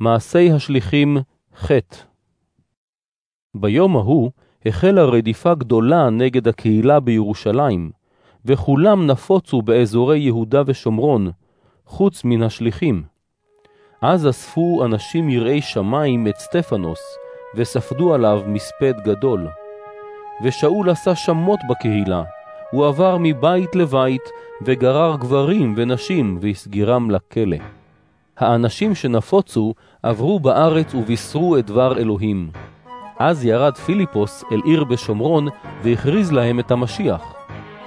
מעשי השליחים ח' ביום ההוא החלה רדיפה גדולה נגד הקהילה בירושלים, וכולם נפוצו באזורי יהודה ושומרון, חוץ מן השליחים. אז אספו אנשים יראי שמיים את סטפנוס, וספדו עליו מספד גדול. ושאול עשה שמות בקהילה, הוא עבר מבית לבית, וגרר גברים ונשים, והסגירם לכלא. האנשים שנפוצו עברו בארץ ובישרו את דבר אלוהים. אז ירד פיליפוס אל עיר בשומרון והכריז להם את המשיח.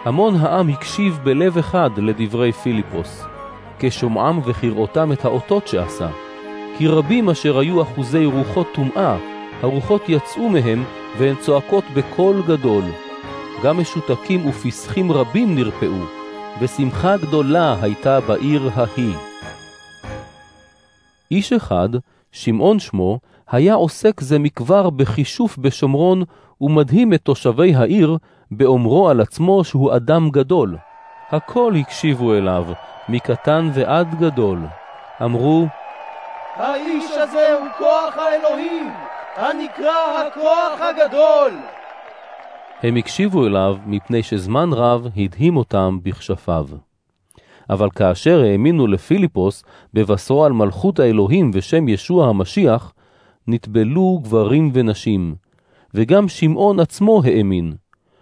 המון העם הקשיב בלב אחד לדברי פיליפוס, כשומעם וכראותם את האותות שעשה. כי רבים אשר היו אחוזי רוחות טומאה, הרוחות יצאו מהם והן צועקות בקול גדול. גם משותקים ופסחים רבים נרפאו, ושמחה גדולה הייתה בעיר ההיא. איש אחד, שמעון שמו, היה עוסק זה מכבר בכישוף בשומרון, ומדהים את תושבי העיר באומרו על עצמו שהוא אדם גדול. הכל הקשיבו אליו, מקטן ועד גדול. אמרו, האיש הזה הוא כוח האלוהים, הנקרא הכוח הגדול. הם הקשיבו אליו מפני שזמן רב הדהים אותם בכשפיו. אבל כאשר האמינו לפיליפוס בבשרו על מלכות האלוהים ושם ישוע המשיח, נטבלו גברים ונשים, וגם שמעון עצמו האמין.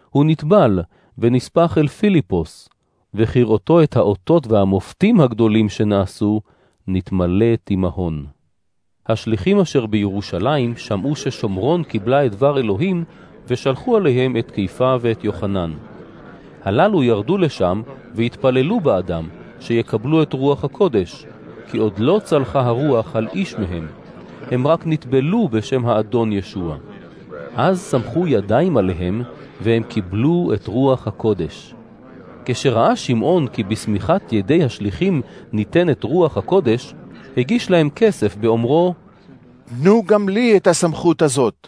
הוא נטבל ונספח אל פיליפוס, וכראותו את האותות והמופתים הגדולים שנעשו, נתמלא תימהון. השליחים אשר בירושלים שמעו ששומרון קיבלה את דבר אלוהים, ושלחו עליהם את קיפה ואת יוחנן. הללו ירדו לשם והתפללו באדם, שיקבלו את רוח הקודש, כי עוד לא צלחה הרוח על איש מהם, הם רק נטבלו בשם האדון ישוע. אז סמכו ידיים עליהם, והם קיבלו את רוח הקודש. כשראה שמעון כי בסמיכת ידי השליחים ניתנת רוח הקודש, הגיש להם כסף באומרו, תנו גם לי את הסמכות הזאת,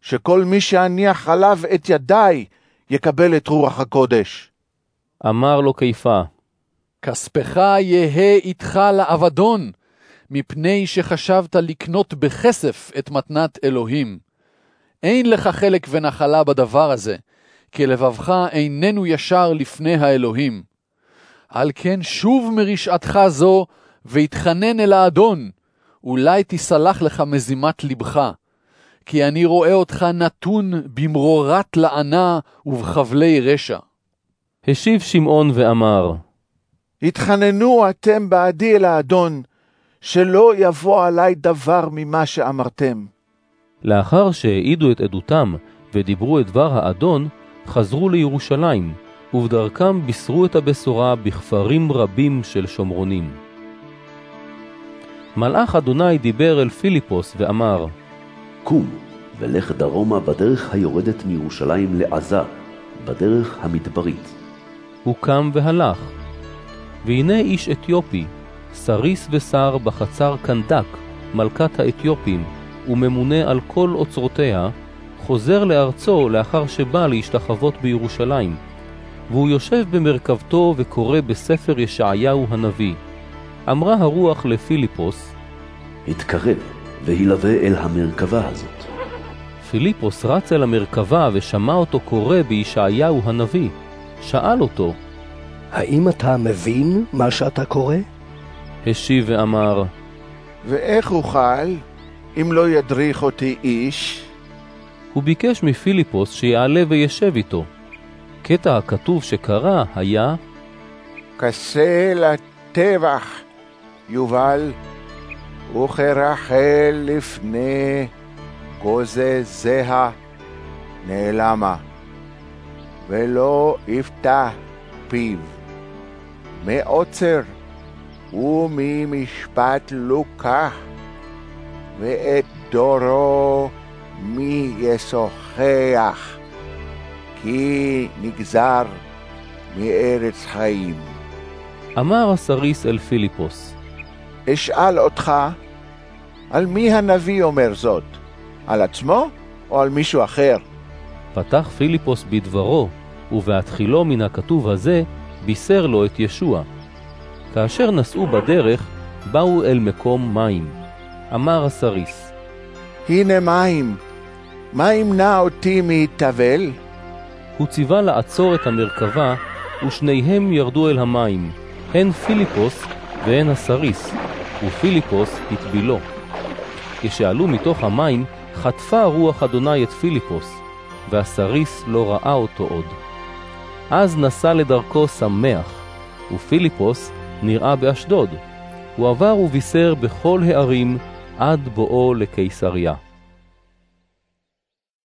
שכל מי שאניח עליו את ידיי יקבל את רוח הקודש. אמר לו קיפה, כספך יהא איתך לאבדון, מפני שחשבת לקנות בכסף את מתנת אלוהים. אין לך חלק ונחלה בדבר הזה, כי לבבך איננו ישר לפני האלוהים. על כן שוב מרשעתך זו, והתחנן אל האדון, אולי תסלח לך מזימת לבך. כי אני רואה אותך נתון במרורת לענה ובחבלי רשע. השיב שמעון ואמר, התחננו אתם בעדי אל האדון, שלא יבוא עלי דבר ממה שאמרתם. לאחר שהעידו את עדותם ודיברו את דבר האדון, חזרו לירושלים, ובדרכם בישרו את הבשורה בכפרים רבים של שומרונים. מלאך אדוני דיבר אל פיליפוס ואמר, קום, ולך דרומה בדרך היורדת מירושלים לעזה, בדרך המדברית. הוא קם והלך. והנה איש אתיופי, סריס ושר בחצר קנדק, מלכת האתיופים, וממונה על כל אוצרותיה, חוזר לארצו לאחר שבא להשתחוות בירושלים, והוא יושב במרכבתו וקורא בספר ישעיהו הנביא. אמרה הרוח לפיליפוס, התקרב והילווה אל המרכבה הזאת. פיליפוס רץ אל המרכבה ושמע אותו קורא בישעיהו הנביא. שאל אותו, האם אתה מבין מה שאתה קורא? השיב ואמר, ואיך אוכל, אם לא ידריך אותי איש? הוא ביקש מפיליפוס שיעלה וישב איתו. קטע הכתוב שקרא היה, כסה לטבח, יובל, וכרחל לפני גוזזיה נעלמה, ולא יפתח פיו. מעוצר וממשפט לוקח, ואת דורו מי ישוחח, כי נגזר מארץ חיים. אמר הסריס אל פיליפוס, אשאל אותך, על מי הנביא אומר זאת? על עצמו או על מישהו אחר? פתח פיליפוס בדברו, ובהתחילו מן הכתוב הזה, בישר לו את ישוע. כאשר נסעו בדרך, באו אל מקום מים. אמר הסריס, הנה מים, מה ימנע אותי מטבל? הוא ציווה לעצור את המרכבה, ושניהם ירדו אל המים, הן פיליפוס והן הסריס, ופיליפוס הטבילו. כשעלו מתוך המים, חטפה רוח אדוני את פיליפוס, והסריס לא ראה אותו עוד. אז נסע לדרכו שמח, ופיליפוס נראה באשדוד. הוא עבר ובישר בכל הערים עד בואו לקיסריה.